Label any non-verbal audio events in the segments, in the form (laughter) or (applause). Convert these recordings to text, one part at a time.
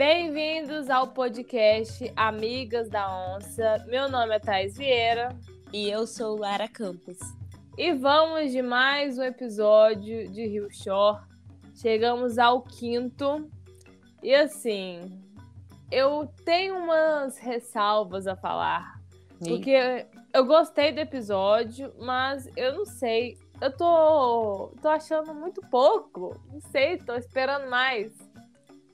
Bem-vindos ao podcast Amigas da Onça. Meu nome é Thais Vieira. E eu sou Lara Campos. E vamos de mais um episódio de Rio Shore. Chegamos ao quinto. E assim, eu tenho umas ressalvas a falar. Porque eu gostei do episódio, mas eu não sei. Eu tô, tô achando muito pouco. Não sei, tô esperando mais.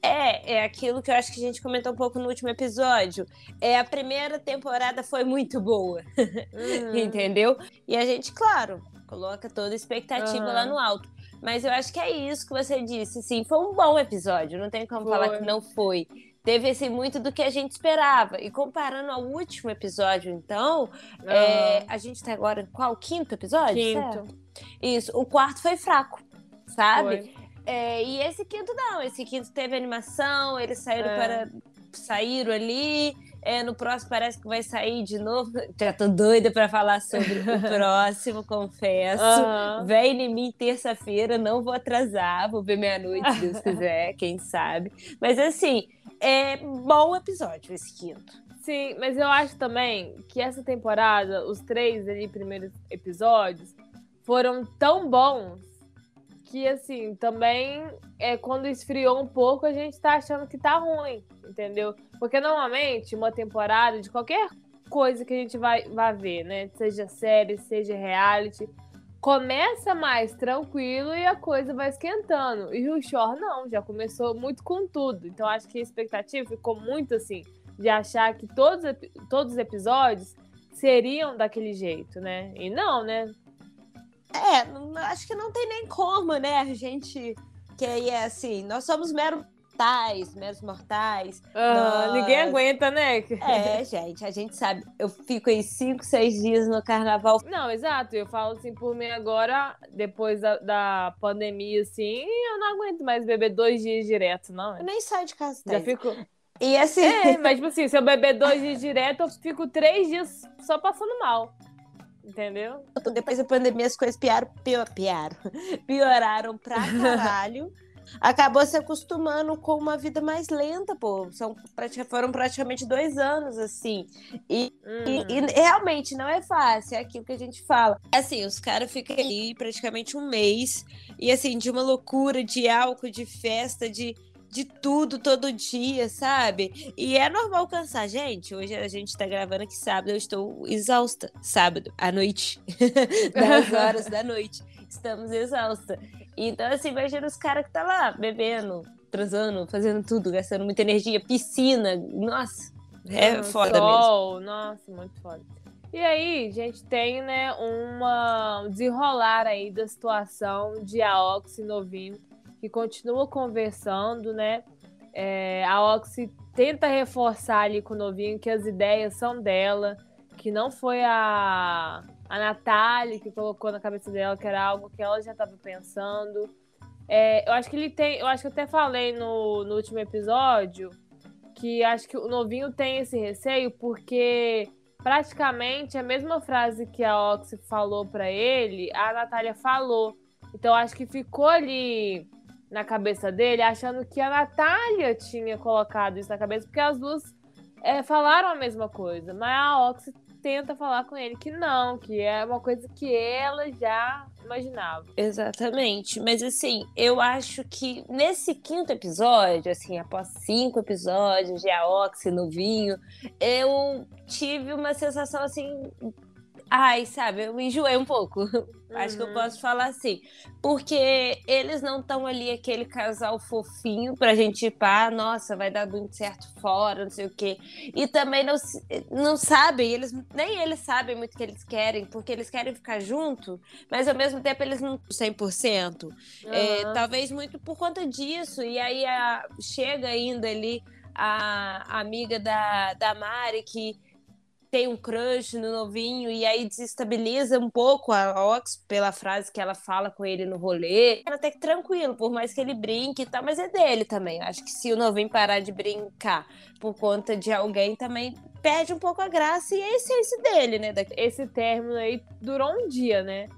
É, é aquilo que eu acho que a gente comentou um pouco no último episódio. É a primeira temporada foi muito boa, uhum. (laughs) entendeu? E a gente, claro, coloca toda a expectativa uhum. lá no alto. Mas eu acho que é isso que você disse, sim, foi um bom episódio. Não tem como foi. falar que não foi. Teve assim, muito do que a gente esperava. E comparando ao último episódio, então, uhum. é, a gente tá agora em qual? Quinto episódio? Quinto. Certo? Isso. O quarto foi fraco, sabe? Foi. É, e esse quinto não, esse quinto teve animação, eles saíram é. para. saíram ali. É, no próximo parece que vai sair de novo. (laughs) Já tô doida para falar sobre o (laughs) próximo, confesso. Uhum. Vem em mim terça-feira, não vou atrasar, vou ver meia-noite, se Deus (laughs) quiser, quem sabe. Mas assim, é bom episódio esse quinto. Sim, mas eu acho também que essa temporada, os três ali primeiros episódios, foram tão bons que, assim, também é quando esfriou um pouco, a gente tá achando que tá ruim, entendeu? Porque normalmente uma temporada de qualquer coisa que a gente vai, vai ver, né? Seja série, seja reality, começa mais tranquilo e a coisa vai esquentando. E o Shore não, já começou muito com tudo. Então acho que a expectativa ficou muito assim, de achar que todos, todos os episódios seriam daquele jeito, né? E não, né? É, acho que não tem nem como, né? A gente que aí é assim, nós somos meros mortais, meros mortais. nós... Ninguém aguenta, né? É, gente, a gente sabe. Eu fico aí cinco, seis dias no carnaval. Não, exato. Eu falo assim por mim agora, depois da, da pandemia, assim, eu não aguento mais beber dois dias direto, não. Eu nem saio de casa. Já fico. E assim. É, mas tipo assim, se eu beber dois dias direto, eu fico três dias só passando mal. Entendeu? Depois da pandemia as coisas piaram, pior, piaram, (laughs) pioraram pra (laughs) caralho. Acabou se acostumando com uma vida mais lenta, pô. São, foram praticamente dois anos, assim. E, hum. e, e, realmente não é fácil, é aquilo que a gente fala. Assim, os caras ficam aí praticamente um mês, e assim, de uma loucura de álcool, de festa, de de tudo todo dia, sabe? E é normal cansar. Gente, hoje a gente tá gravando aqui sábado, eu estou exausta. Sábado, à noite. (laughs) 10 (laughs) horas da noite. Estamos exausta. Então, assim, imagina os caras que tá lá bebendo, transando, fazendo tudo, gastando muita energia, piscina. Nossa, é foda sol, mesmo. Nossa, muito foda. E aí, gente tem, né, uma desenrolar aí da situação de Aox novinho que continua conversando, né? É, a Oxy tenta reforçar ali com o novinho que as ideias são dela, que não foi a, a Natália que colocou na cabeça dela que era algo que ela já estava pensando. É, eu acho que ele tem. Eu acho que eu até falei no, no último episódio que acho que o novinho tem esse receio porque praticamente a mesma frase que a Oxy falou para ele, a Natália falou. Então acho que ficou ali na cabeça dele, achando que a Natália tinha colocado isso na cabeça, porque as duas é, falaram a mesma coisa. Mas a Oxy tenta falar com ele que não, que é uma coisa que ela já imaginava. Exatamente. Mas assim, eu acho que nesse quinto episódio, assim, após cinco episódios de Aoxy no vinho, eu tive uma sensação assim Ai, sabe, eu me enjoei um pouco. Uhum. (laughs) Acho que eu uhum. posso falar assim. Porque eles não estão ali aquele casal fofinho pra gente ir pá, nossa, vai dar muito certo fora, não sei o quê. E também não, não sabem, eles, nem eles sabem muito o que eles querem, porque eles querem ficar junto, mas ao mesmo tempo eles não 100%. Uhum. É, talvez muito por conta disso. E aí a, chega ainda ali a, a amiga da, da Mari que tem um crush no novinho e aí desestabiliza um pouco a Ox pela frase que ela fala com ele no rolê. Até que tranquilo, por mais que ele brinque e tal, mas é dele também. Acho que se o novinho parar de brincar por conta de alguém também perde um pouco a graça e a essência dele, né? Esse término aí durou um dia, né?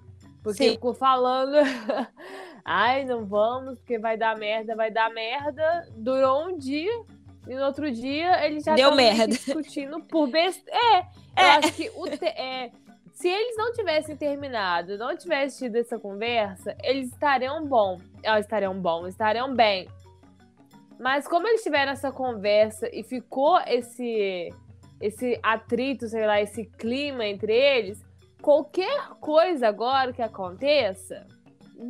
Porque Sim. ficou falando, (laughs) ai, não vamos, porque vai dar merda, vai dar merda. Durou um dia E no outro dia ele já Deu merda. discutindo por besteira. É, eu É. acho que o te- é, se eles não tivessem terminado, não tivessem tido essa conversa, eles estariam bom. Elas estariam bom, estariam bem. Mas como eles tiveram essa conversa e ficou esse esse atrito, sei lá, esse clima entre eles, qualquer coisa agora que aconteça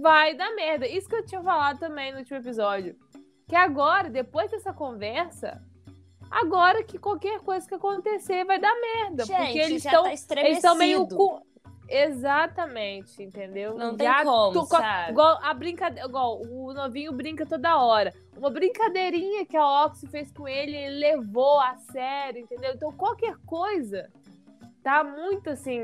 vai dar merda. Isso que eu tinha falado também no último episódio. Que agora, depois dessa conversa, agora que qualquer coisa que acontecer vai dar merda. porque Gente, eles já estão tá eles estão meio com... Exatamente, entendeu? Não tem Já como, tu- sabe? Igual a brincadeira, igual o novinho brinca toda hora. Uma brincadeirinha que a Oxy fez com ele, ele levou a sério, entendeu? Então qualquer coisa tá muito assim,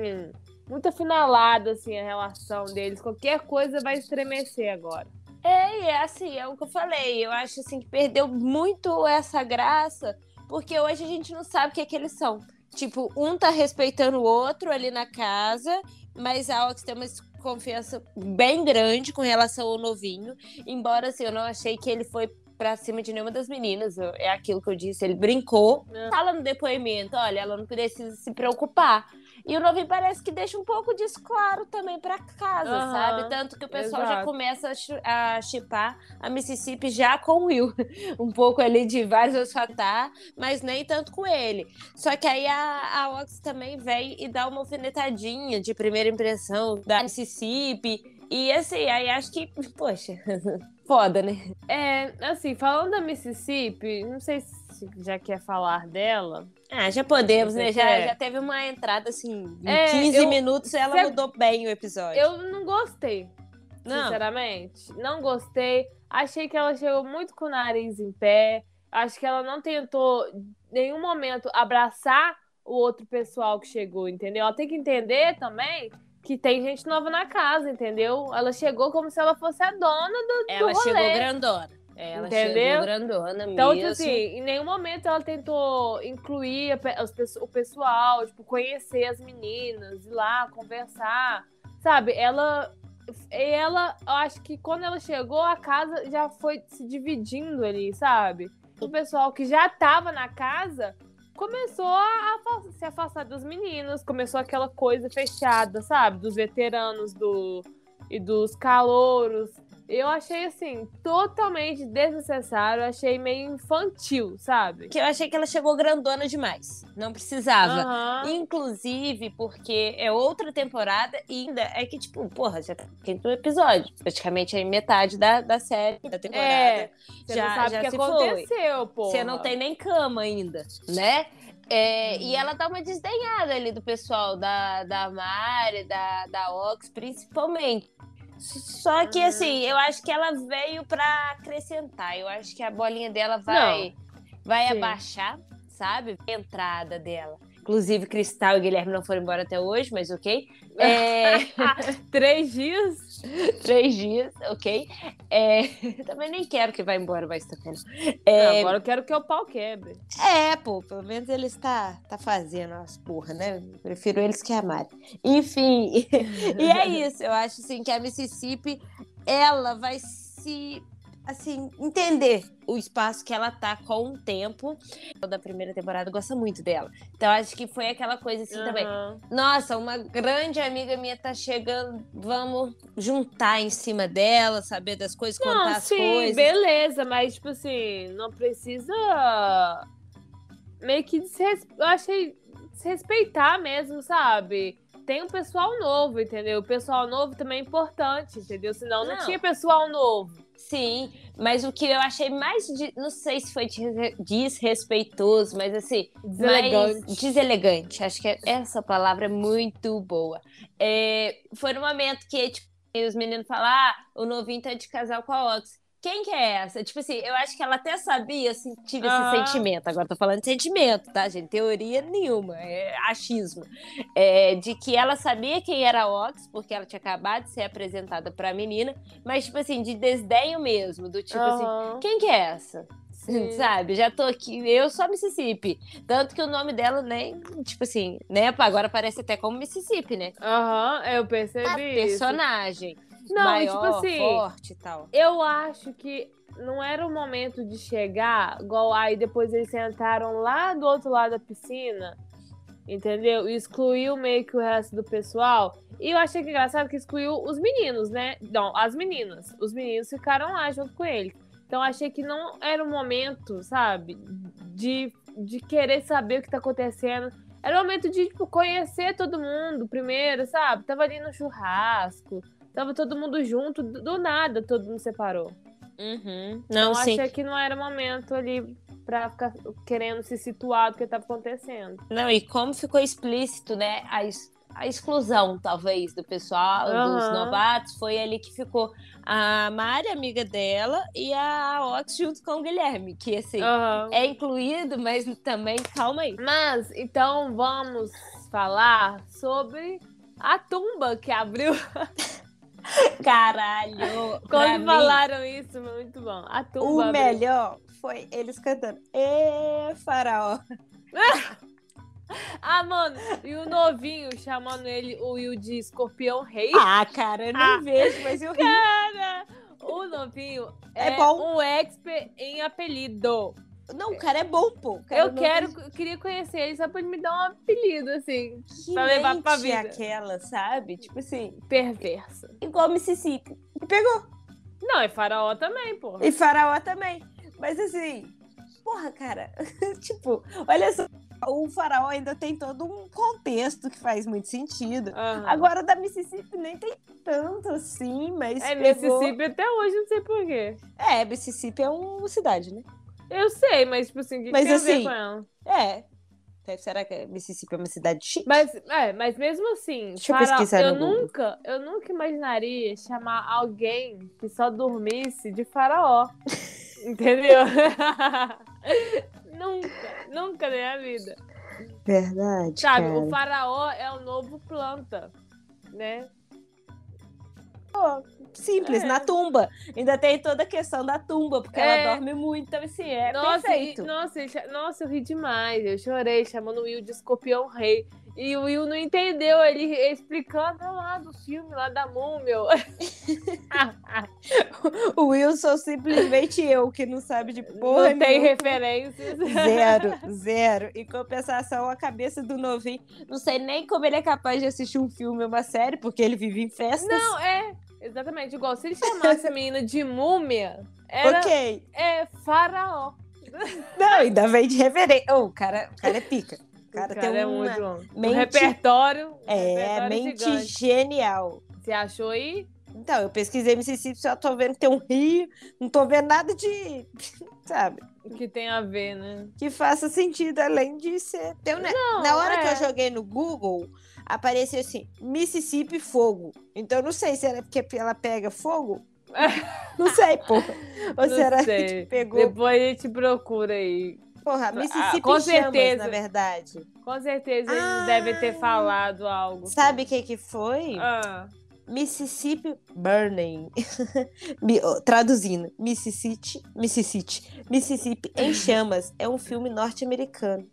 muito afinalada assim a relação deles. Qualquer coisa vai estremecer agora. É, e é assim, é o que eu falei. Eu acho assim que perdeu muito essa graça, porque hoje a gente não sabe o que é que eles são. Tipo, um tá respeitando o outro ali na casa, mas a Alex tem uma desconfiança bem grande com relação ao novinho. Embora assim, eu não achei que ele foi pra cima de nenhuma das meninas. É aquilo que eu disse, ele brincou. É. Fala no depoimento, olha, ela não precisa se preocupar. E o novinho parece que deixa um pouco disso claro também pra casa, Aham, sabe? Tanto que o pessoal já exato. começa a chi- a chipar a Mississippi já com o Will. (laughs) Um pouco ali de vários tá, mas nem tanto com ele. Só que aí a, a Ox também vem e dá uma alfinetadinha de primeira impressão da Mississippi. E assim, aí acho que, poxa, (laughs) foda, né? É, assim, falando da Mississippi, não sei se já quer falar dela. Ah, já podemos, né? Já, quer? já teve uma entrada assim, em É, 15 eu- minutos ela Cê- mudou bem o episódio. Eu não gostei. Não. Sinceramente, não gostei. Achei que ela chegou muito com o nariz em pé. Acho que ela não tentou em nenhum momento abraçar o outro pessoal que chegou, entendeu? Ela tem que entender também que tem gente nova na casa, entendeu? Ela chegou como se ela fosse a dona do, Ela do rolê. chegou grandona. Ela Entendeu? grandona Então, tipo mesmo. assim, em nenhum momento ela tentou incluir a o pessoal, tipo, conhecer as meninas, ir lá, conversar, sabe? Ela, ela, eu acho que quando ela chegou, a casa já foi se dividindo ali, sabe? O pessoal que já tava na casa começou a se afastar dos meninos, começou aquela coisa fechada, sabe? Dos veteranos do, e dos calouros. Eu achei, assim, totalmente desnecessário. Achei meio infantil, sabe? Que eu achei que ela chegou grandona demais. Não precisava. Aham. Inclusive, porque é outra temporada e ainda é que, tipo, porra, já tá quinto episódio. Praticamente aí metade da, da série, da temporada. É, Você já- não sabe já o que aconteceu, pô. Você não tem nem cama ainda, né? É, Uhum. E ela dá uma desdenhada ali do pessoal, da, da Mari, da, da Ox, principalmente. Só que, assim, eu acho que ela veio pra acrescentar. Eu acho que a bolinha dela vai, vai Sim. abaixar, sabe? A entrada dela. Inclusive, Cristal e Guilherme não foram embora até hoje, mas ok. É, (laughs) Três dias? três dias, ok. É, (laughs) também nem quero que vá embora, vendo. Não, É, agora eu quero que o pau quebre. é, pô, pelo menos ele está tá fazendo as porra, né? Prefiro eles que a Mari. Enfim, (laughs) e é isso. Eu acho assim que a Mississippi ela vai se assim entender o espaço que ela tá com o tempo. Da primeira temporada gosta muito dela. Então acho que foi aquela coisa assim também. Aham. Nossa, uma grande amiga minha tá chegando, vamos juntar em cima dela, saber das coisas, contar Não, as sim, coisas. beleza, mas, tipo assim, não precisa meio que desres... eu achei desrespeitar mesmo, sabe? Tem um pessoal novo, entendeu? O pessoal novo também é importante, entendeu? Senão não, Não. tinha pessoal novo. Sim, mas o que eu achei mais, de- não sei se foi desre- desrespeitoso, mas assim, Deselegante. mais deselegante. Acho que essa palavra é muito boa. É, foi no momento que tipo, os meninos falaram, ah, o novinho tá de casal com a Ox. Quem que é essa? Tipo assim, eu acho que ela até sabia, assim, tive esse Aham. sentimento. Agora tô falando de sentimento, tá, gente? Teoria nenhuma, é achismo. É, de que ela sabia quem era a Ox, porque ela tinha acabado de ser apresentada pra menina, mas, tipo assim, de desdenho mesmo, do tipo assim, Aham, quem que é essa? sim. (laughs) Sabe? Já tô aqui, eu sou Mississippi. Tanto que o nome dela nem, tipo assim, né? Agora parece até como Mississippi, né? Aham, eu A percebi isso. Não, e maior, tipo assim, forte e tal. eu acho que não era o momento de chegar, igual aí depois eles sentaram lá do outro lado da piscina, entendeu? E excluiu meio que o resto do pessoal. E eu achei que engraçado que excluiu os meninos, né? Não, as meninas. Os meninos ficaram lá junto com ele. Então achei que não era o momento, sabe, de, de querer saber o que tá acontecendo. Era o momento de, tipo, conhecer todo mundo primeiro, sabe? Tava ali no churrasco, tava todo mundo junto, do nada todo mundo separou. Uhum. Não, Não, sim. achei que não era momento ali pra ficar querendo se situar do que tava acontecendo. Não, e como ficou explícito, né? A, a exclusão, talvez, do pessoal, dos Aham. novatos, foi ali que ficou a Mari, amiga dela, e a Ox junto com o Guilherme, que assim, Aham. é incluído, mas também, calma aí. Mas, então vamos falar sobre a tumba que abriu. (laughs) Caralho! pra Quando mim, falaram isso, muito bom. A tumba O abriu. melhor foi eles cantando Ê, faraó. (laughs) Ah, mano, e o novinho chamando ele, o Will de escorpião rei. Ah, cara, eu nem Ah. vejo, mas eu ri. Cara, o novinho é, É bom. um expert em apelido. Não, o cara é bom, pô. Cara Eu não quero, eu queria conhecer ele só pra ele me dar um apelido, assim, que pra levar pra vida. aquela, sabe? Tipo assim, perversa. igual Mississippi. E pegou. Não, é faraó também, pô. E faraó também. Mas assim, porra, cara. (laughs) tipo, olha só. O faraó ainda tem todo um contexto que faz muito sentido. Aham. Agora da Mississippi nem tem tanto assim, mas. É pegou- Mississippi até hoje, não sei porquê. É, Mississippi é uma cidade, né? Eu sei, mas, tipo assim, o que, Mas tem a ver assim, com ela? É. Será que Mississippi é uma cidade chique? Mas, é, mas mesmo assim, Deixa eu faraó- pesquisar eu nunca, eu nunca imaginaria chamar alguém que só dormisse de faraó. (laughs) Entendeu? (laughs) nunca, nunca na minha vida. Verdade. Sabe, cara. o faraó é o novo planta, né? Simples, É. na tumba. Ainda tem toda a questão da tumba, porque É. ela dorme muito, então assim, é nossa, perfeito. e- nossa, e cha- nossa, eu ri demais. Eu chorei chamando o Will de escorpião rei. E o Will não entendeu, ele explicando "Ah, lá do filme, lá da múmia. (laughs) O Wilson simplesmente eu, que não sabe de porra não tem referências. Zero, (laughs) zero. Em compensação, a cabeça do novinho. Não sei nem como ele é capaz de assistir um filme ou uma série, porque ele vive em festas. Não, é. Exatamente, igual se ele chamasse (laughs) a menina de múmia, era Ok. é, faraó. Não, ainda vem de reverência. Oh, o, cara, o cara é pica. O (laughs) O cara, cara tem é uma... muito bom. Um mente- repertório. um É, repertório mente gigante. genial. Você achou aí? Então, eu pesquisei Mississippi, só tô vendo que tem um rio, não tô vendo nada de, (laughs) sabe, O que tem a ver, né? que faça sentido além de ser. Tem um Não, Na hora que é. eu joguei no Google, apareceu assim, Mississippi fogo. Então eu não sei se era porque ela pega fogo. (laughs) Não sei, porra. Ou Não será sei. que pegou. Depois a gente procura aí. Porra, Mississippi Ah, com chamas, certeza. na verdade. Com certeza eles Ah. devem ter falado algo. Sabe o que que foi? Ah, Mississippi Burning. (laughs) Traduzindo, Mississippi, Mississippi, Mississippi em chamas é um filme norte-americano.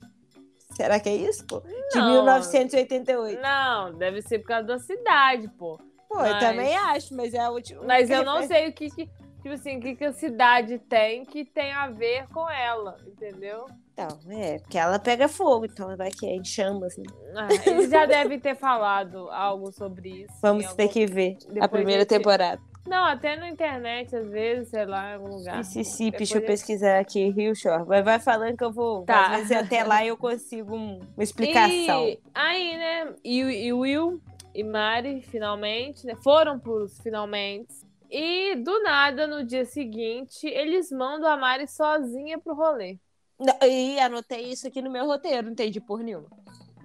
Será que é isso, pô? De Não. 1988. não, deve ser por causa da cidade, pô. Pô, Mas- eu também acho, mas é a última. Mas eu não sei o que, que tipo assim, o que, que a cidade tem que tem a ver com ela, entendeu? Então, é, porque ela pega fogo, então vai que é em chamas, né? Ah, eles já devem ter falado algo sobre isso. (laughs) Vamos em algum- ter que ver a Depois primeira a gente- temporada. Não, até na internet, às vezes, sei lá, em algum lugar. Mississippi, Depois deixa eu pesquisar aqui, Rio Shore. Mas vai falando que eu vou. Tá. Às vezes até lá eu consigo um- uma explicação. E aí, né? E, e Will e Mari, finalmente, né? Foram pros finalmente. E do nada, no dia seguinte, eles mandam a Mari sozinha pro rolê. Não, E anotei isso aqui no meu roteiro, não entendi por nenhuma.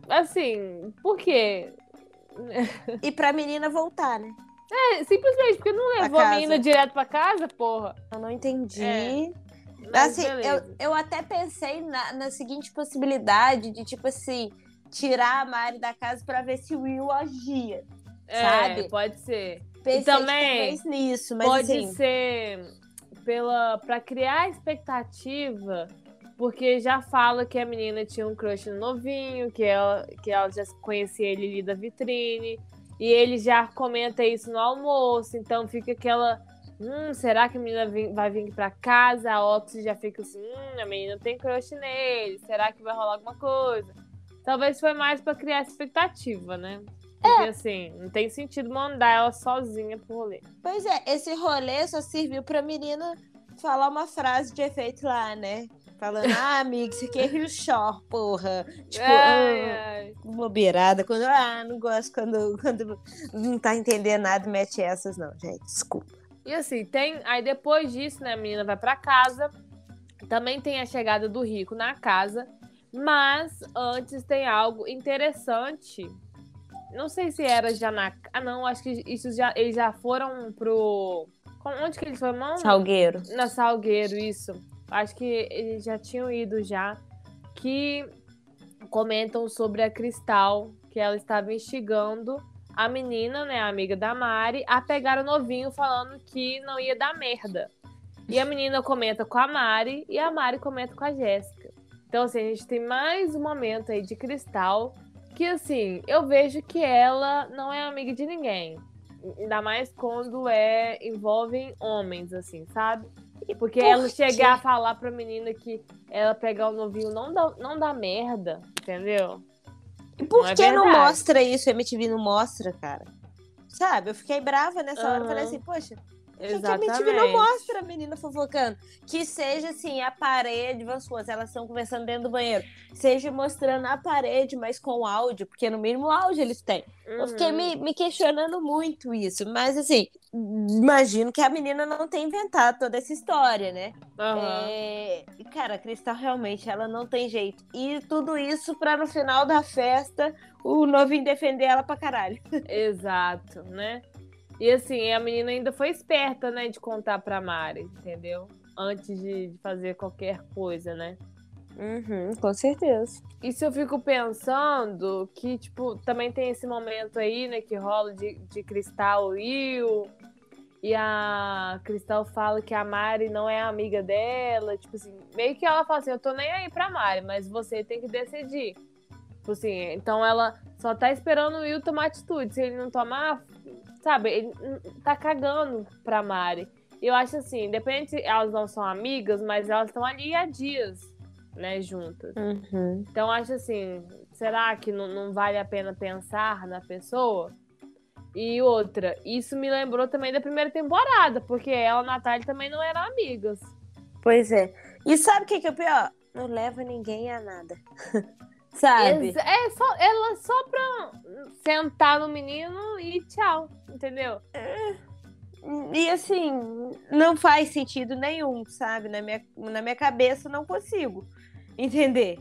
Assim, por quê? E pra menina voltar, né? É, simplesmente porque não levou a menina direto pra casa, porra. Eu não entendi. É, Mas assim, eu, beleza. eu até pensei na, na seguinte possibilidade de, tipo assim, tirar a Mari da casa pra ver se o Will agia. É, sabe? pode ser. Pensei também talvez nisso, mas pode assim, ser pela para criar expectativa, porque já fala que a menina tinha um crush no novinho, que ela, que ela já conhecia ele ali da vitrine, e ele já comenta isso no almoço, então fica aquela Hum, será que a menina vai vir pra casa? A Oxy já fica assim, hum, a menina tem crush nele. Será que vai rolar alguma coisa? Talvez foi mais pra criar expectativa, né? Porque assim, não tem sentido mandar ela sozinha pro rolê. Pois é, esse rolê só serviu pra menina falar uma frase de efeito lá, né? Falando, ah, amigo, isso aqui é Rio Shore, porra. Tipo, Ai, ah, ai. bobeirada. Quando, ah, não gosto quando, quando não tá entendendo nada, mete essas, não, gente. Desculpa. E assim, tem. Aí depois disso, né, a menina vai pra casa. Também tem a chegada do rico na casa. Mas antes tem algo interessante. Não sei se era já na. Ah, não, acho que isso já. Eles já foram pro. Onde que eles foram? Não, Salgueiro. Na Salgueiro, isso. Acho que eles já tinham ido já. Que comentam sobre a Cristal, que ela estava instigando a menina, né, a amiga da Mari, a pegar o novinho falando que não ia dar merda. E a menina comenta com a Mari e a Mari comenta com a Jéssica. Então, assim, a gente tem mais um momento aí de Cristal que, assim, eu vejo que ela não é amiga de ninguém. Ainda mais quando é envolvem homens, assim, sabe? Porque Por ela chegar a falar pra menina que ela pegar o novinho não dá, não dá merda, entendeu? E por Não é que não verdade. mostra isso? A MTV não mostra, cara. Sabe? Eu fiquei brava nessa hora. Eu falei assim, poxa, por que que a Exatamente. MTV não mostra a menina fofocando? Que seja assim, a parede, vamos supor, elas estão conversando dentro do banheiro, seja mostrando a parede, mas com áudio, porque no mínimo áudio eles têm. Eu fiquei Uhum. me, me questionando muito isso, mas assim, imagino que a menina não tenha inventado toda essa história, né? Aham. É, Cara, a Cristal realmente ela não tem jeito. E tudo isso pra no final da festa o novinho defender ela pra caralho. Exato, né? E assim, a menina ainda foi esperta, né, de contar pra Mari, entendeu? Antes de fazer qualquer coisa, né? Uhum, com certeza. Isso eu fico pensando que, tipo, também tem esse momento aí, né, que rola de, de Cristal e Will. E a Cristal fala que a Mari não é amiga dela. Tipo assim, meio que ela fala assim: eu tô nem aí pra Mari, mas você tem que decidir. Tipo assim, então ela só tá esperando o Will tomar atitude. Se ele não tomar, sabe, ele tá cagando pra Mari. E eu acho assim, independente se elas não são amigas, mas elas estão ali há dias, né, juntas. Uhum. Então, acho assim, será que não, não vale a pena pensar na pessoa? E outra, isso me lembrou também da primeira temporada, porque ela e a Natália também não eram amigas. Pois é. E sabe o que, que é o pior? Não leva ninguém a nada. (laughs) sabe? Ex- É só, ela só pra sentar no menino e tchau, entendeu? E assim, não faz sentido nenhum, sabe? Na minha, na minha cabeça não consigo (laughs) entender.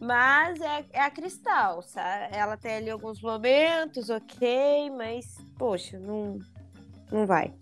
Mas é, é a Cristal, sabe? Ela tem ali alguns momentos, ok, mas, poxa, não, não vai.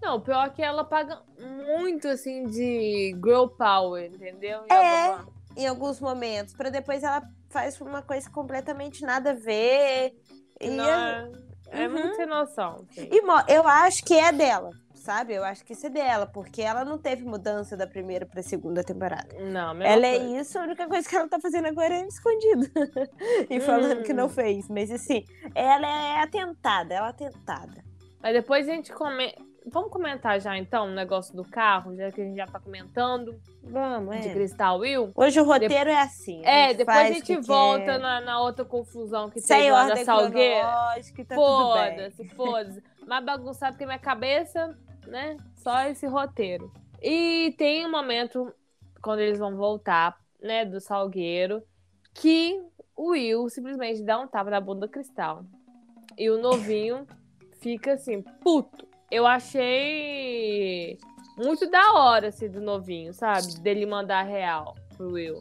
Não, o pior é que ela paga muito, assim, de girl power, entendeu? É. Em alguns momentos, pra depois ela faz uma coisa completamente nada a ver. E, Não, é, é Uhum. muito sem noção. assim. e eu acho que é dela, sabe? Eu acho que isso é dela, porque ela não teve mudança da primeira pra segunda temporada. Não, Ela é coisa. isso, a única coisa que ela tá fazendo agora é escondido. (laughs) e falando que não Hum. fez. Mas assim, ela é atentada, ela é atentada. Mas depois a gente comenta. Vamos comentar já então o negócio do carro, já que a gente já tá comentando, Vamos, de é. Cristal Will. Hoje o roteiro é assim. É, depois a gente volta na, na outra confusão que sem teve lá ordem Salgueira. tá. Foda-se, foda-se. Mais bagunçado que minha cabeça, né? Só esse roteiro. E tem um momento, quando eles vão voltar, né, do Salgueiro, que o Will simplesmente dá um tapa na bunda do Cristal. E o novinho fica assim, puto. Eu achei muito da hora, assim, do novinho, sabe? Dele mandar real pro Will.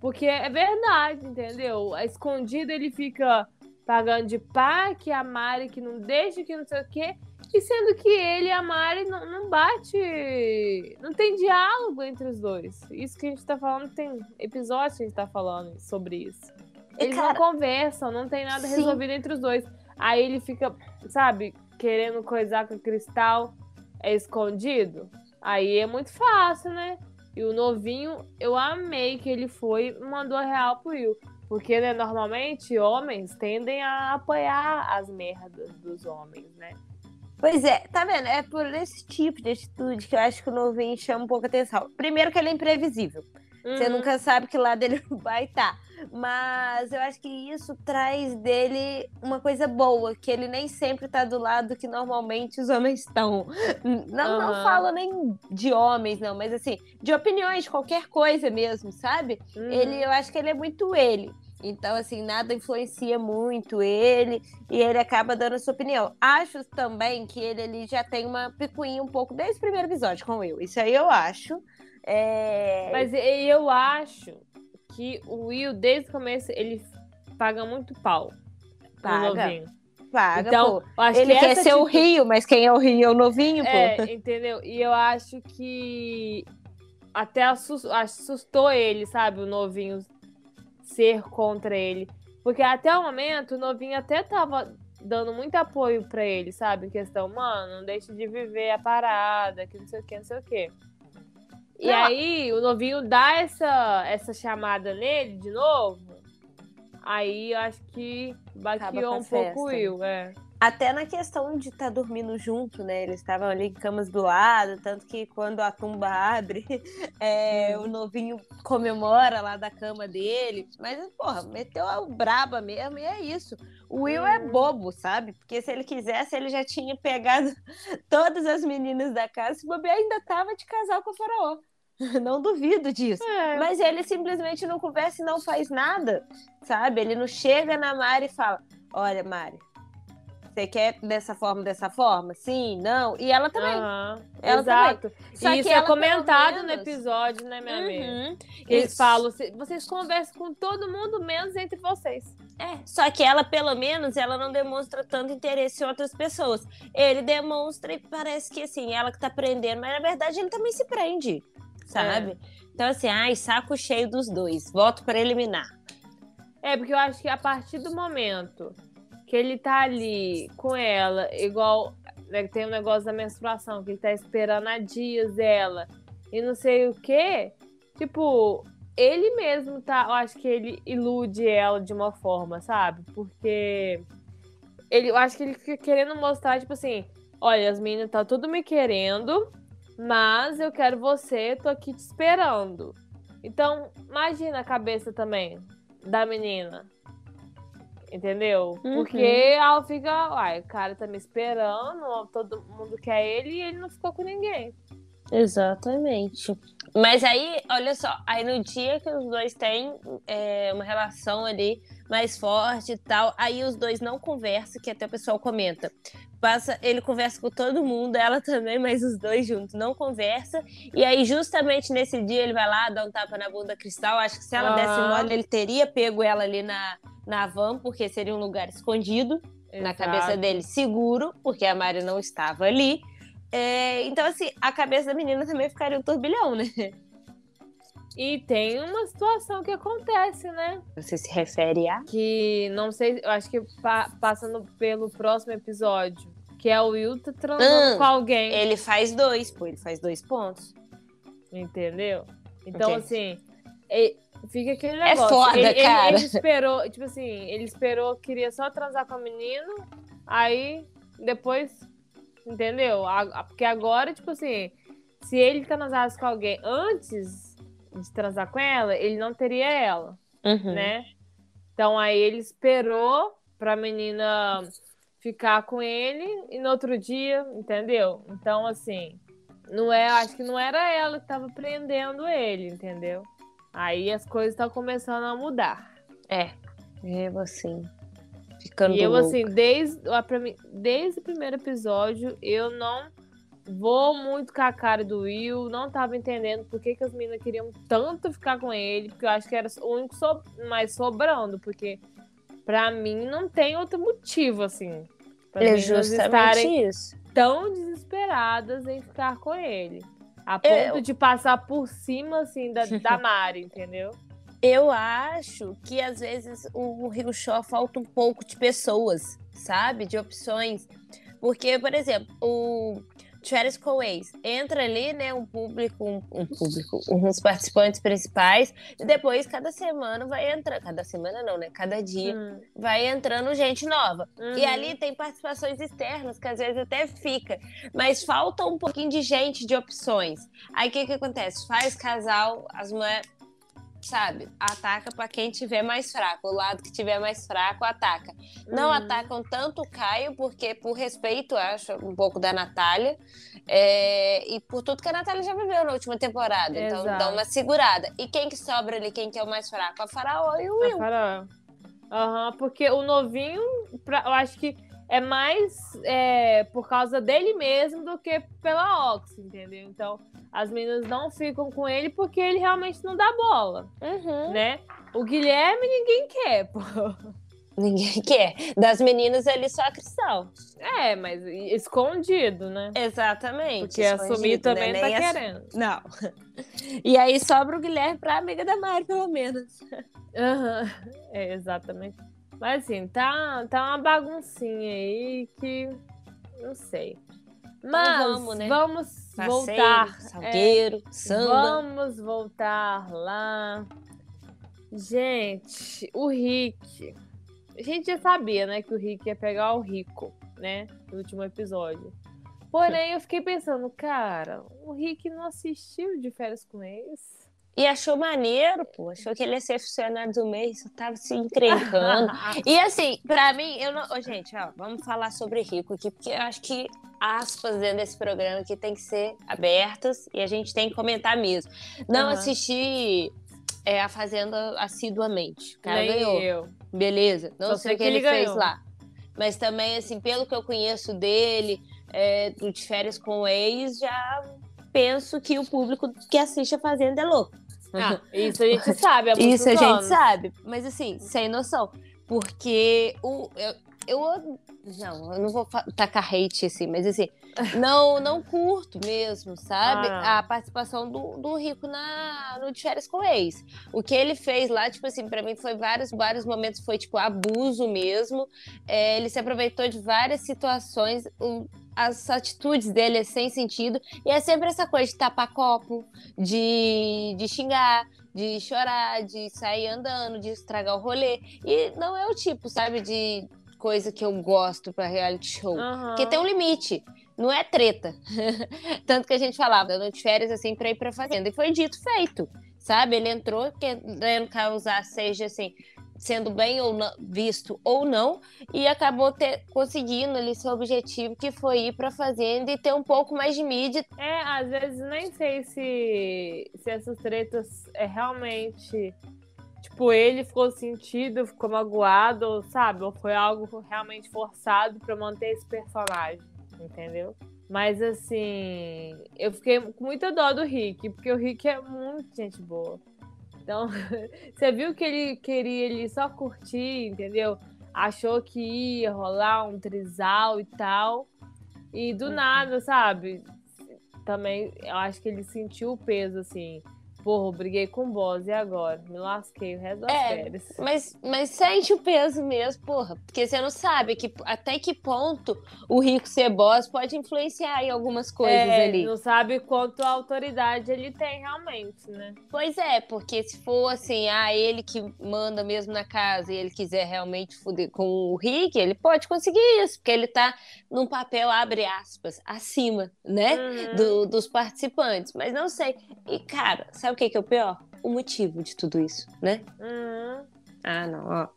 Porque é verdade, entendeu? A escondido ele fica pagando de pá, que a Mari que não deixa, que não sei o quê. E sendo que ele e a Mari não, não bate. Não tem diálogo entre os dois. Isso que a gente tá falando, tem episódios que a gente tá falando sobre isso. Eles cara, não conversam, não tem nada sim. resolvido entre os dois. Aí ele fica, sabe, querendo coisar com o cristal, é escondido. Aí é muito fácil, né? E o novinho, eu amei que ele foi e mandou a real pro Will. Porque, né, normalmente homens tendem a apoiar as merdas dos homens, né? Pois é, tá vendo? É por esse tipo de atitude que eu acho que o novinho chama um pouco a atenção. Primeiro que ele é imprevisível. Você Uhum. nunca sabe que lado ele (laughs) vai estar. Mas eu acho que isso traz dele uma coisa boa, que ele nem sempre tá do lado que normalmente os homens estão. Não, não Aham. falo nem de homens, não, mas assim, de opiniões, de qualquer coisa mesmo, sabe? Uhum. Ele, eu acho que ele é muito ele. Então, assim, nada influencia muito ele e ele acaba dando a sua opinião. Acho também que ele, ele já tem uma picuinha um pouco desde o primeiro episódio com eu. Isso aí eu acho. É... Mas eu acho que o Will, desde o começo, ele paga muito pau. Paga. novinho. paga, Então, pô. acho Ele que quer ser o atitude- Rio, mas quem é o Rio é o novinho, pô. É, entendeu? E eu acho que até assus- assustou ele, sabe? O novinho ser contra ele. Porque até o momento, o novinho até tava dando muito apoio pra ele, sabe? Em questão, mano, não deixe de viver a parada, que não sei o que, não sei o que. E Não. aí, o novinho dá essa, essa chamada nele de novo. Aí eu acho que baqueou um pouco o Will, é. Até na questão de estar dormindo junto, né? Eles estavam ali em camas do lado, tanto que quando a tumba abre, (laughs) é, o novinho comemora lá da cama dele. Mas, porra, meteu a braba mesmo e é isso. O Will é Hum. bobo, sabe? Porque se ele quisesse, ele já tinha pegado (laughs) todas as meninas da casa. Se bobear, ainda tava de casal com o faraó. (laughs) Não duvido disso. É, Mas ele simplesmente não conversa e não faz nada, sabe? Ele não chega na Mari e fala: Olha, Mari, você quer dessa forma, dessa forma? Sim, não. E ela também. Ela exato. Que isso é comentado no menos- episódio, né, minha amiga? Uhum. Eles Isso. falam, "Cê- vocês conversam com todo mundo, menos entre vocês. É, só que ela, pelo menos, ela não demonstra tanto interesse em outras pessoas. Ele demonstra e parece que, assim, ela que tá prendendo, mas na verdade ele também se prende, sabe? Então, assim, ai, saco cheio dos dois. Voto para eliminar. É, porque eu acho que a partir do momento que ele tá ali com ela, igual né, tem um negócio da menstruação, que ele tá esperando há dias ela e não sei o quê, tipo, ele mesmo tá, eu acho que ele ilude ela de uma forma, sabe? Porque ele, eu acho que ele fica querendo mostrar, tipo assim, olha, as meninas tá tudo me querendo, mas eu quero você, tô aqui te esperando. Então, imagina a cabeça também da menina. Entendeu? Uhum. Porque ela fica, uai, o cara tá me esperando, todo mundo quer ele e ele não ficou com ninguém. Exatamente. Mas aí, olha só, aí no dia que os dois têm é, uma relação ali mais forte e tal, aí os dois não conversam, que até o pessoal comenta. Passa, ele conversa com todo mundo, ela (laughs) também, mas os dois juntos não conversa. E aí, justamente nesse dia, ele vai lá, dá um tapa na bunda cristal. Acho que se ela desse Aham. mole, ele teria pego ela ali na, na van, porque seria um lugar escondido na cabeça Exato. dele seguro, porque a Mari não estava ali. É, então, assim, a cabeça da menina também ficaria um turbilhão, né? E tem uma situação que acontece, né? Você se refere a? Que não sei, eu acho que pa- passando pelo próximo episódio, que é o Will tá transando Hum, com alguém. Ele faz dois, pô, ele faz dois pontos. Entendeu? Então, Entendi. assim, fica aquele É negócio. foda, ele, ele- cara. Ele, esperou, tipo assim, ele esperou, queria só transar com a menina, aí depois, entendeu? Porque agora, tipo assim, se ele transasse com alguém antes de transar com ela, ele não teria ela, Uhum. né? Então aí ele esperou pra menina ficar com ele e no outro dia, entendeu? Então, assim, não é, acho que não era ela que tava prendendo ele, entendeu? Aí as coisas estão começando a mudar. É, eu assim, ficando e eu, louca. assim, desde, a- pra mim- desde o primeiro episódio, eu não vou muito com a cara do Will, não tava entendendo por que, que as meninas queriam tanto ficar com ele, porque eu acho que era o único so mais sobrando, porque pra mim não tem outro motivo, assim. Pra é justamente estarem isso. tão desesperadas em ficar com ele. A ponto Eu- de passar por cima, assim, da, (laughs) da Mari, entendeu? Eu acho que às vezes o Rio Show falta um pouco de pessoas, sabe? De opções. Porque, por exemplo, o... com ex. Entra ali, né, um público, um, um público, uns participantes principais, e depois cada semana vai entrando, cada semana não, né, cada dia Hum. vai entrando gente nova. E Uhum. ali tem participações externas, que às vezes até fica, mas falta um pouquinho de gente, de opções. Aí o que que acontece? Faz casal, as mulheres, sabe, ataca pra quem tiver mais fraco, o lado que tiver mais fraco ataca. Não Uhum. atacam tanto o Caio, porque por respeito, acho, um pouco da Natália, é, e por tudo que a Natália já viveu na última temporada. Então Exato. dá uma segurada. E quem que sobra ali, quem que é o mais fraco? A Faraó e o A Will. Faraó. Aham, porque o novinho, pra- eu acho que é mais é, por causa dele mesmo do que pela Ox, entendeu? Então, as meninas não ficam com ele porque ele realmente não dá bola, Uhum. né? O Guilherme ninguém quer, pô. (laughs) Ninguém quer. Das meninas ali só a Cristal. É, mas escondido, né? Exatamente. Porque assumir escondido, também né? tá Nem ass- querendo. Não. (laughs) E aí sobra o Guilherme pra amiga da Mari, pelo menos. Aham, É, exatamente. Mas assim, tá, tá uma baguncinha aí que não sei. Mas vamos, né? vamos Passeio, voltar. é, salgueiro, samba. vamos voltar lá. Gente, o Rick. A gente já sabia, né, que o Rick ia pegar o Rico, né? No último episódio. Porém, eu fiquei pensando, cara, o Rick não assistiu de férias com ex. E achou maneiro, pô. Achou que ele ia ser funcionário do mês, só tava se encrencando. (laughs) E assim, pra mim, eu não. Ô, gente, ó, vamos falar sobre rico aqui, porque eu acho que aspas dentro desse programa aqui tem que ser abertas e a gente tem que comentar mesmo. Não Aham. assisti é, a Fazenda assiduamente. O cara Nem ganhou. eu. Beleza. Não Só sei o que que ele, ele fez ganhou. lá. Mas também, assim, pelo que eu conheço dele, é, do de férias com o ex, já penso que o público que assiste a Fazenda é louco. Ah, isso a gente sabe. há Isso a gente sabe, mas assim, sem noção. Porque o, eu, eu. Não, eu não vou tacar hate assim, mas assim, não, não curto mesmo, sabe? Ah. A participação do, do Rico na, no De Férias com o Ex. O que ele fez lá, tipo assim, pra mim foi vários, vários momentos, foi tipo abuso mesmo. É, ele se aproveitou de várias situações. o- as atitudes dele é sem sentido. E é sempre essa coisa de tapar copo, de, de xingar, de chorar, de sair andando, de estragar o rolê. E não é o tipo, sabe, de coisa que eu gosto pra reality show. Aham. Porque tem um limite. Não é treta. (laughs) Tanto que a gente falava, dando de férias assim pra ir pra fazenda. E foi dito feito. Sabe? Ele entrou querendo causar, seja assim, sendo bem ou não, visto ou não, e acabou ter, conseguindo ali seu objetivo, que foi ir pra fazenda e ter um pouco mais de mídia. É, às vezes nem sei se, se essas tretas é realmente. Tipo, ele ficou sentido, ficou magoado, sabe? Ou foi algo realmente forçado pra manter esse personagem, entendeu? Mas assim, eu fiquei com muita dó do Rick, porque o Rick é muito gente boa. Então, (laughs) você viu que ele queria ele só curtir, entendeu? Achou que ia rolar um trisal e tal. E do Uhum. nada, sabe? Também eu acho que ele sentiu o peso, assim. Porra, briguei com o boss e agora? Me lasquei o resto das É, férias. Mas, mas sente o peso mesmo, porra. Porque você não sabe que, até que ponto o rico ser boss pode influenciar em algumas coisas É, ali. Não sabe quanto autoridade ele tem realmente, né? Pois é, porque se for assim, ah, ele que manda mesmo na casa e ele quiser realmente fuder com o Rick, ele pode conseguir isso, porque ele tá num papel, abre aspas, acima, né? Uhum. do- dos participantes. Mas não sei. E, cara, sabe o que, que é o pior? O motivo de tudo isso, né? Uhum. Ah, não, ó.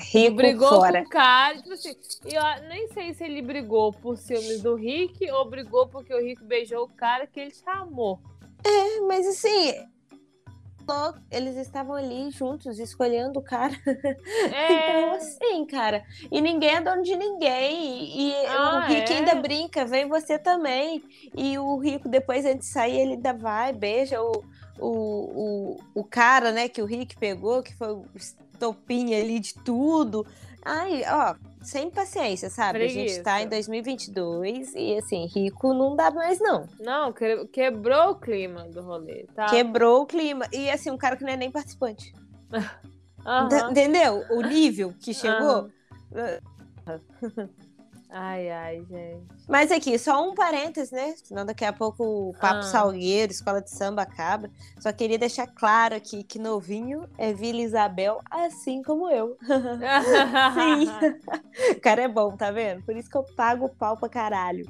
Rico brigou fora. com o cara, tipo assim, e eu nem sei se ele brigou por ciúmes do Rick ou brigou porque o Rick beijou o cara que ele chamou. É, mas assim. Eles estavam ali juntos, escolhendo o cara. (laughs) Então, É, assim, cara. E ninguém é dono de ninguém. E, e Ah, o Rick é? ainda brinca, vem você também. E o Rico, depois, antes de sair, ele ainda vai, beija o, o, o, o cara, né, que o Rick pegou, que foi o estopim ali de tudo. Ai, ó, sem paciência, sabe? A gente tá em Preguiça. 2022 e, assim, rico não dá mais, não. não, que- quebrou o clima do rolê, tá? Quebrou o clima. E, assim, um cara que não é nem participante. (laughs) Ent- Entendeu? O nível que chegou. Aham. (laughs) Ai, ai, gente. Mas aqui, só um parênteses, né? Senão daqui a pouco o Papo Ah. Salgueiro, Escola de Samba acaba. Só queria deixar claro aqui que novinho é Vila Isabel, assim como eu. (laughs) Sim. o cara é bom, tá vendo? Por isso que eu pago o pau pra caralho.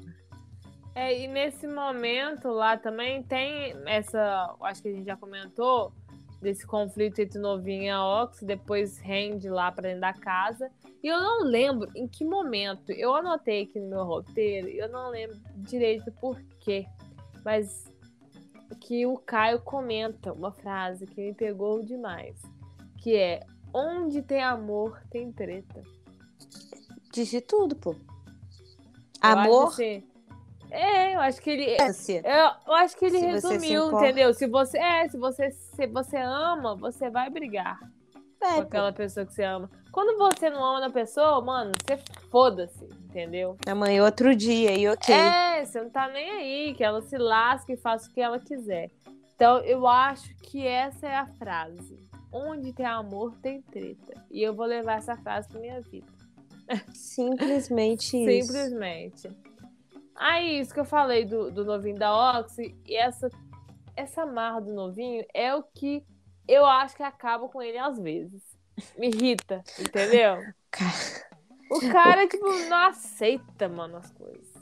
É, e nesse momento lá também tem essa. Acho que a gente já comentou desse conflito entre Novinho e Ox, depois rende lá pra dentro da casa. E eu não lembro em que momento. Eu anotei aqui no meu roteiro, e eu não lembro direito por quê. Mas que o Caio comenta uma frase que me pegou demais. Que é onde tem amor, tem treta. Disse tudo, pô. Eu acho Amor, assim- é, eu acho que ele. ânsia. Eu, eu acho que ele Se se resumiu, importa. entendeu? Se você é, se você se você ama, você vai brigar com É, pô. aquela pessoa que você ama. Quando você não ama a pessoa, mano, você foda-se, entendeu? Amanhã é outro dia, e ok. É, você não tá nem aí, que ela se lasque e faça o que ela quiser. Então, eu acho que essa é a frase. Onde tem amor, tem treta. E eu vou levar essa frase pra minha vida. Simplesmente (laughs) isso. Simplesmente. Aí, isso que eu falei do, do novinho da Oxy, e essa, essa marra do novinho é o que eu acho que acaba com ele às vezes. Me irrita, entendeu? (laughs) O cara, tipo, não aceita, mano, as coisas.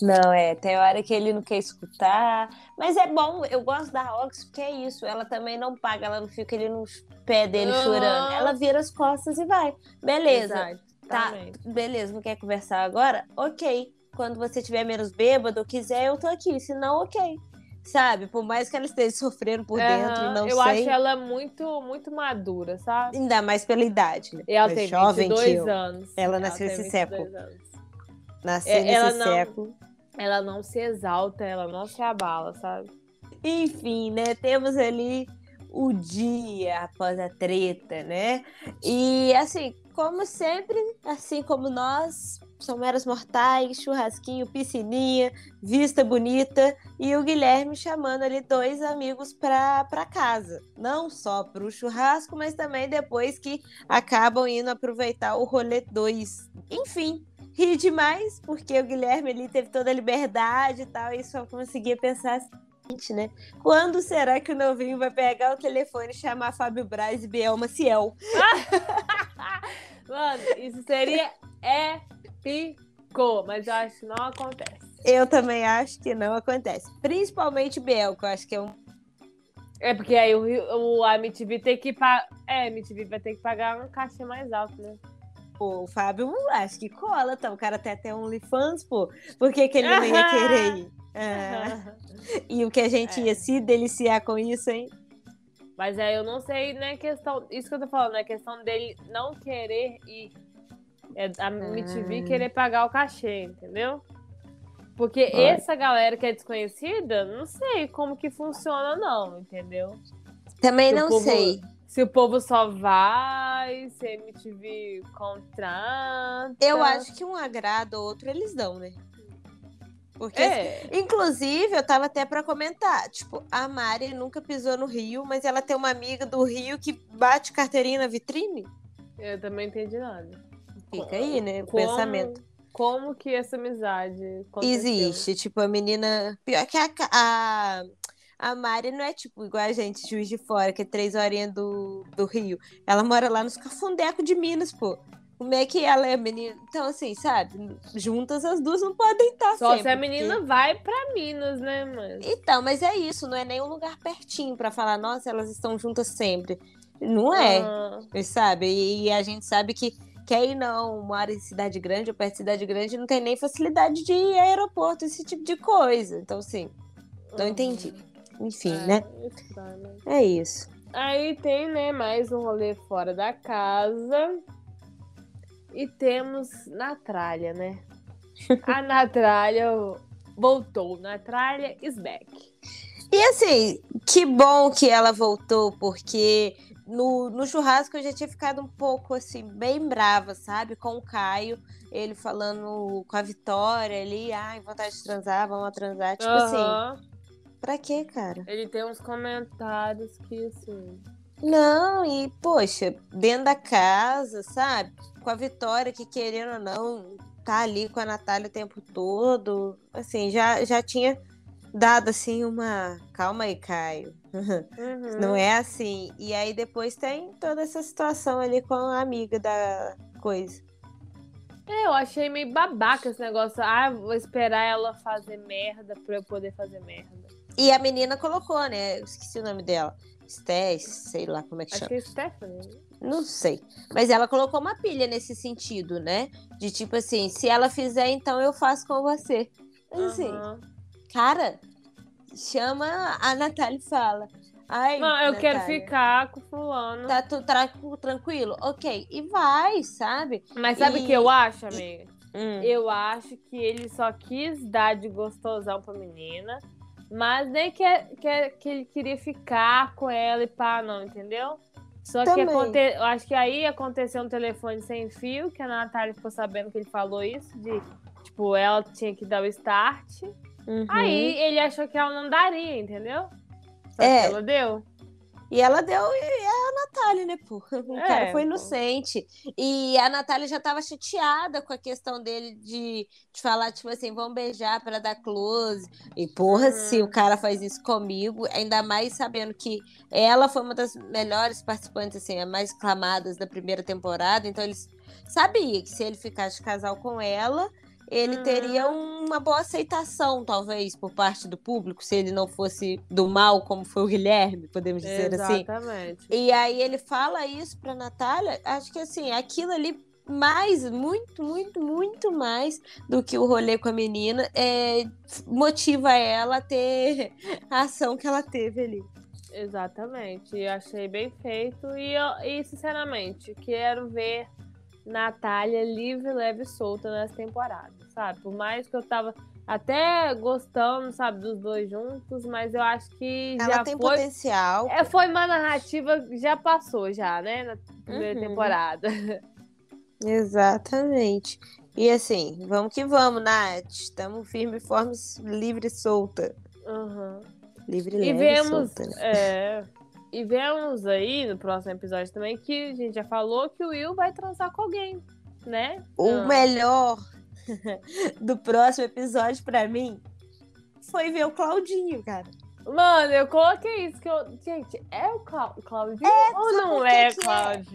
Não, é, tem hora que ele não quer escutar. Mas é bom, eu gosto da Ox, porque é isso. Ela também não paga, ela não fica ali no pé dele chorando. Ela vira as costas e vai. Beleza. Tá, Exatamente. beleza, não quer conversar agora? Ok. Quando você tiver menos bêbado quiser, eu tô aqui. Se não, ok. Sabe? Por mais que ela esteja (laughs) sofrendo por dentro, Aham, não eu sei. acho ela muito, muito madura, sabe? Ainda mais pela idade, né? Ela Mais tem jovem que 22 eu. anos. Ela nasceu esse 22 século. anos. Nasceu É, ela nesse não- século. Ela não se exalta, ela não se abala, sabe? Enfim, né? Temos ali o dia após a treta, né? E assim, como sempre, assim como nós, são meros mortais, churrasquinho, piscininha, vista bonita e o Guilherme chamando ali dois amigos pra casa. Não só pro churrasco, mas também depois que acabam indo aproveitar o rolê 2. Enfim, ri demais, porque o Guilherme ali teve toda a liberdade e tal, e só conseguia pensar assim, né? Quando será que o novinho vai pegar o telefone e chamar Fábio Braz e Biel Maciel? (laughs) Mano, isso seria épico, mas eu acho que não acontece. Eu também acho que não acontece. Principalmente Biel, que eu acho que é um. É porque aí o, o a MTV tem que pagar. É, a MTV vai ter que pagar um cachê mais alto, né? Pô, o Fábio, acho que cola, tá? O cara tem até OnlyFans, pô. Por que, que ele não ia querer (laughs) ir? Ah, e o que a gente É. ia se deliciar com isso, hein? Mas aí eu não sei, né, questão. Isso que eu tô falando, é questão dele não querer ir. É a MTV Ah. querer pagar o cachê, entendeu? Porque Olha. essa galera que é desconhecida, não sei como que funciona, não, entendeu? Também Se não povo- sei. Se o povo só vai, se a MTV contrata. Eu acho que um agrado ou outro eles dão, né? Porque É, Inclusive, eu tava até pra comentar, tipo, a Mari nunca pisou no Rio, mas ela tem uma amiga do Rio que bate carteirinha na vitrine. eu também entendi nada. Fica aí, né, o Como- pensamento. Como que essa amizade aconteceu? Existe, tipo, a menina... Pior que a, a, a Mari não é, tipo, igual a gente, Juiz de Fora, que é três horinhas do, do Rio. Ela mora lá nos Cafundecos de Minas, pô. Como é que ela é menina? Então, assim, sabe? Juntas as duas não podem estar Só sempre. se a porque- menina vai pra Minas, né, mano? Então, mas é isso, não é nenhum lugar pertinho pra falar, nossa, elas estão juntas sempre. Não é, Ah, sabe? E, a gente sabe que quem não mora em cidade grande ou perto de cidade grande não tem nem facilidade de ir a aeroporto, esse tipo de coisa. Então, assim, não entendi. Enfim, É, né? né? É isso. Aí tem, né, mais um rolê fora da casa. E temos Natralha, né? (laughs) A Natralha voltou. Natralha is back. E assim, que bom que ela voltou, porque no, no churrasco eu já tinha ficado um pouco assim, bem brava, sabe? Com o Caio, ele falando com a Vitória ali, ai, vontade de transar, vamos transar. Tipo assim, Aham. pra quê, cara? Ele tem uns comentários que, assim. Não, e poxa, dentro da casa, sabe? Com a Vitória que querendo ou não, tá ali com a Natália o tempo todo. Assim, já, já tinha dado assim uma. Calma aí, Caio. Uhum. Não é assim. E aí depois tem toda essa situação ali com a amiga da coisa. É, eu achei meio babaca esse negócio. Ah, vou esperar ela fazer merda pra eu poder fazer merda. E a menina colocou, né? Eu esqueci o nome dela. Stés, sei lá como é que Acho chama. que é Stephanie. Não sei. Mas ela colocou uma pilha nesse sentido, né? De tipo assim, se ela fizer, então eu faço com você. Assim, Aham. cara, chama a Natália e fala. Ai, Não, eu quero Natália, ficar com fulano. Tá tu tra- tranquilo? Ok. E vai, sabe? Mas sabe o E- que eu acho, amiga? Hum. Eu acho que ele só quis dar de gostosão pra menina, mas nem que, que, que ele queria ficar com ela e pá, não, entendeu? Só que Também. aconte... eu acho que aí aconteceu um telefone sem fio, que a Natália ficou sabendo que ele falou isso, de tipo, ela tinha que dar o start. Uhum. Aí ele achou que ela não daria, entendeu? Só É. ela deu. E ela deu, e é a Natália, né, pô? (laughs) O É, cara foi pô. inocente. E a Natália já tava chateada com a questão dele de, de falar, tipo assim, vamos beijar para dar close. E, porra, Uhum. se o cara faz isso comigo, ainda mais sabendo que ela foi uma das melhores participantes, assim, as mais aclamadas da primeira temporada. Então, eles sabia que se ele ficasse casal com ela, ele Uhum. teria uma boa aceitação, talvez, por parte do público, se ele não fosse do mal, como foi o Guilherme, podemos dizer assim. Exatamente. E aí ele fala isso pra Natália, acho que assim, aquilo ali mais, muito, muito, muito mais do que o rolê com a menina, é, motiva ela a ter (laughs) a ação que ela teve ali. Exatamente. Eu achei bem feito. E, eu- e, sinceramente, quero ver Natália livre, leve e solta nessa temporada, sabe? Por mais que eu tava até gostando, sabe, dos dois juntos, mas eu acho que Ela já tem foi. potencial. É, foi uma narrativa que já passou, já, né? Na primeira Uhum. temporada. (laughs) Exatamente. E assim, vamos que vamos, Nath. Estamos firme, forme, livre e solta. Uhum. Livre, E leve e vemos, solta, né? é, e vemos aí no próximo episódio também que a gente já falou que o Will vai transar com alguém, né? O Ah. melhor (laughs) do próximo episódio pra mim foi ver o Claudinho, cara. Mano, eu coloquei isso que eu. Gente, é o Clau- Claudinho ou sabe não é que que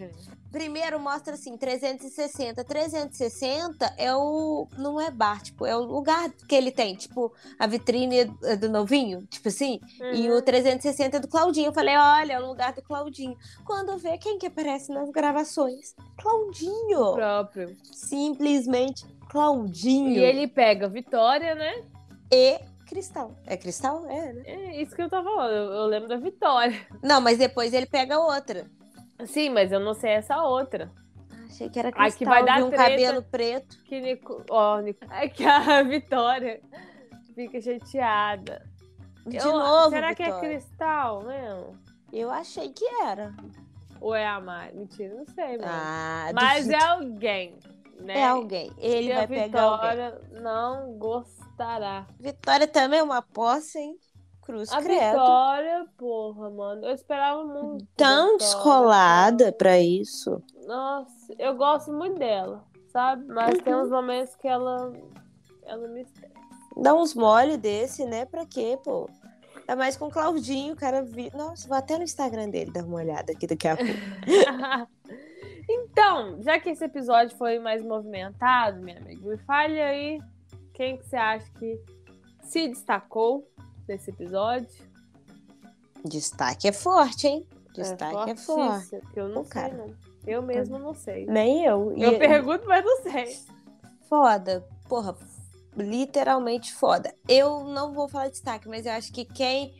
é? Primeiro mostra assim, 360. 360 é o. Não é bar, tipo, é o lugar que ele tem. Tipo, a vitrine é do novinho, tipo assim. E Uhum. o 360 é do Claudinho. Eu falei, olha, é o lugar do Claudinho. Quando vê quem que aparece nas gravações? Claudinho! próprio. Simplesmente Claudinho. E ele pega Vitória, né? E Cristal. É Cristal? É, né? É isso que eu tava falando. Eu, eu lembro da Vitória. Não, mas depois ele pega outra. Sim, mas eu não sei essa outra. Achei que era Cristal. que vai dar um treta. cabelo preto. Que Nico... Ó, Nico... É que a (laughs) Vitória fica chateada. De Eu- novo, Será que é Vitória. Cristal mesmo? Eu achei que era. Ou é a Mari? Mentira, não sei, mesmo. Ah, Mas é alguém, né? É alguém. Ele e vai a pegar alguém. Vitória não gostará. Vitória também é uma posse, hein? Cruz A credo. Vitória, porra, mano. Eu esperava muito. Tão descolada pra isso. Nossa, eu gosto muito dela, sabe? Mas tem Uhum. uns momentos que ela. Ela me estressa. Dá uns mole desse, né? Pra quê, pô? Ainda mais com o Claudinho, o cara vi... Nossa, vou até no Instagram dele dar uma olhada aqui daqui a pouco. (laughs) então, já que esse episódio foi mais movimentado, minha amiga, me fale aí quem que você acha que se destacou nesse episódio. Destaque é forte, hein? Destaque é, forte. fortíssimo, que eu não Pô, sei, cara. não. Eu mesmo não sei. Nem eu. E Eu pergunto, mas não sei. foda. Porra, literalmente foda. Eu não vou falar destaque, mas eu acho que quem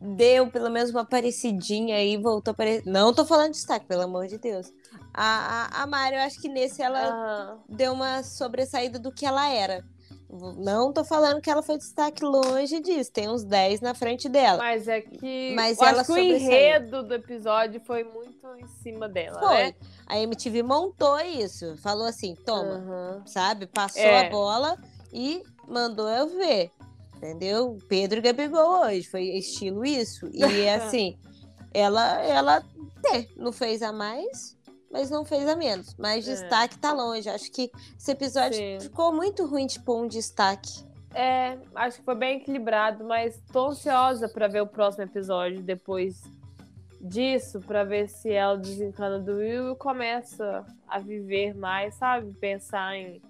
deu pelo menos uma parecidinha aí, voltou a aparecer. Não tô falando destaque, pelo amor de Deus. A, a, a Mari, eu acho que nesse ela Aham. deu uma sobressaída do que ela era. Não tô falando que ela foi destaque longe disso. Tem uns 10 na frente dela. Mas é que. Mas eu ela acho que o enredo do episódio foi muito em cima dela, Foi. né? A MTV montou isso. Falou assim: toma, Aham. sabe? Passou É. a bola e mandou eu ver. Entendeu? Pedro e Gabigol hoje. Foi estilo isso. E (laughs) assim, ela, ela é, não fez a mais. Mas não fez a menos. Mas É. destaque tá longe. Acho que esse episódio Sim. ficou muito ruim de pôr um destaque. É, acho que foi bem equilibrado, mas tô ansiosa pra ver o próximo episódio depois disso, pra ver se ela desencana do Will e começa a viver mais, sabe? Pensar em,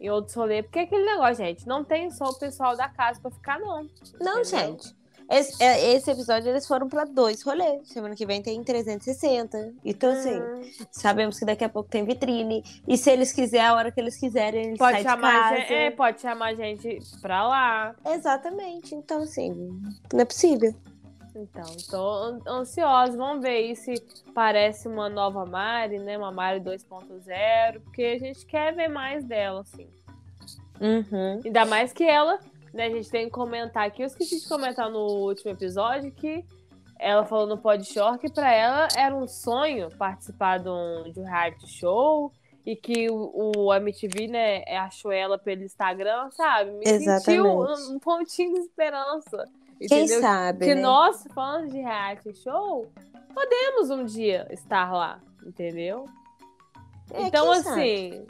em outros rolês. Porque é aquele negócio, gente, não tem só o pessoal da casa pra ficar, não. Não, Entendeu? gente. Esse, é, esse episódio eles foram pra dois rolês. Semana que vem tem 360. Então, assim, Hum, sabemos que daqui a pouco tem vitrine. E se eles quiserem, a hora que eles quiserem, eles pode chamar, gente, é, pode chamar a gente pra lá. Exatamente. Então, assim, não é possível. Então, tô an- ansiosa. Vamos ver aí se parece uma nova Mari, né? Uma Mari 2.0, porque a gente quer ver mais dela, assim. Uhum. Ainda mais que ela, né? A gente tem que comentar aqui. Eu esqueci de comentar no último episódio que ela falou no Podshore que pra ela era um sonho participar de um, de um reality show e que o, o MTV, né, achou ela pelo Instagram, sabe? Me sentiu Exatamente. um, um pontinho de esperança. Quem Entendeu? sabe, que né? nós, fãs de reality show, podemos um dia estar lá, entendeu? É, então, quem sabe?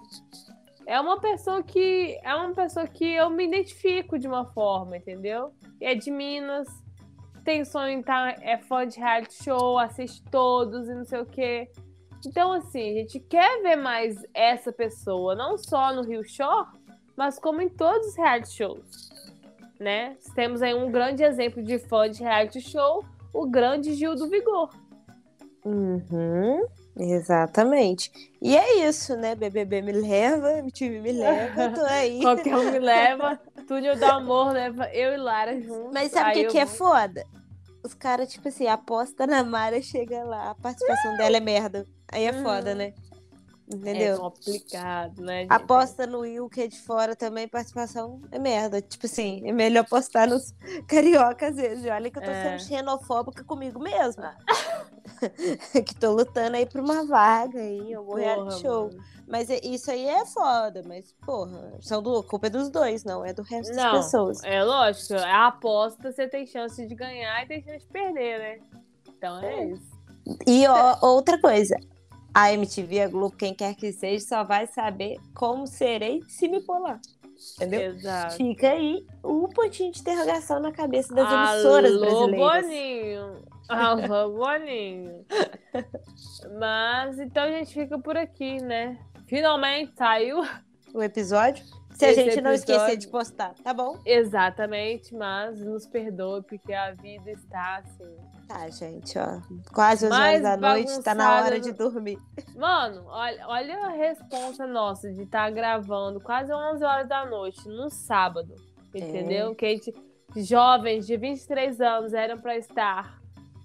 É uma pessoa que é uma pessoa que eu me identifico de uma forma, entendeu? É de Minas, tem sonho estar, é fã de reality show, assiste todos e não sei o quê. Então, assim, a gente quer ver mais essa pessoa, não só no Rio Shore, mas como em todos os reality shows, né? Temos aí um grande exemplo de fã de reality show, o grande Gil do Vigor. Uhum, exatamente. E é isso, né? BBB me leva, (laughs) MTV me leva, tô aí. (laughs) Qualquer um me leva, Túnel do Amor leva eu e Lara juntos. Mas sabe o que, eu que é foda? Os caras, tipo assim, aposta na Mara, chega lá, a participação dela é merda. Aí é foda, Uhum. né? É Entendeu? complicado, né? gente? Aposta no Will, que é de fora também, participação é merda. Tipo assim, é melhor apostar nos (laughs) carioca às vezes. Olha que eu tô É. sendo xenofóbica comigo mesma. (laughs) que tô lutando aí por uma vaga aí algum reality Porra, show. mano. Mas é- isso aí é foda, mas, porra, são do, culpa é dos dois, não é do resto Não, das pessoas. é lógico. A aposta você tem chance de ganhar e tem chance de perder, né? Então é, É. isso. E ó, outra coisa, a MTV, a Globo, quem quer que seja, só vai saber como serei se me lá. Entendeu? Exato. Fica aí o pontinho de interrogação na cabeça das emissoras Alô, brasileiras. Boninho. Alô, Boninho. Mas então a gente fica por aqui, né? Finalmente saiu. O episódio. Se a gente não esquecer episódio- de postar, tá bom? Exatamente, mas nos perdoe, porque a vida está assim. Tá, gente, ó. Quase 11 Mais horas da noite, tá na hora de do- dormir. Mano, olha, olha a responsa nossa de estar gravando quase 11 horas da noite no sábado. É. Entendeu? Que a gente, jovens de 23 anos eram pra estar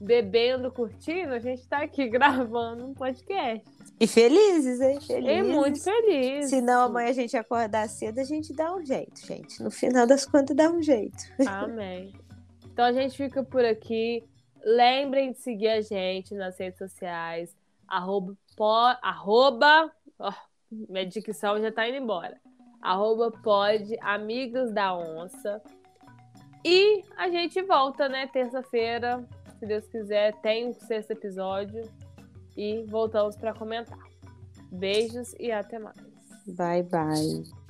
bebendo, curtindo, a gente tá aqui (laughs) gravando um podcast. E felizes, hein? Felizes. E muito feliz. Se não, amanhã a gente acordar cedo, a gente dá um jeito, gente. No final das contas, dá um jeito. (laughs) Amém. Então a gente fica por aqui. Lembrem de seguir a gente nas redes sociais. Arroba, po- arroba ó, minha dicção já tá indo embora. Arroba pode amigos da onça. E a gente volta, né? Terça-feira, se Deus quiser, tem o sexto episódio. E voltamos para comentar. Beijos e até mais. Bye, bye.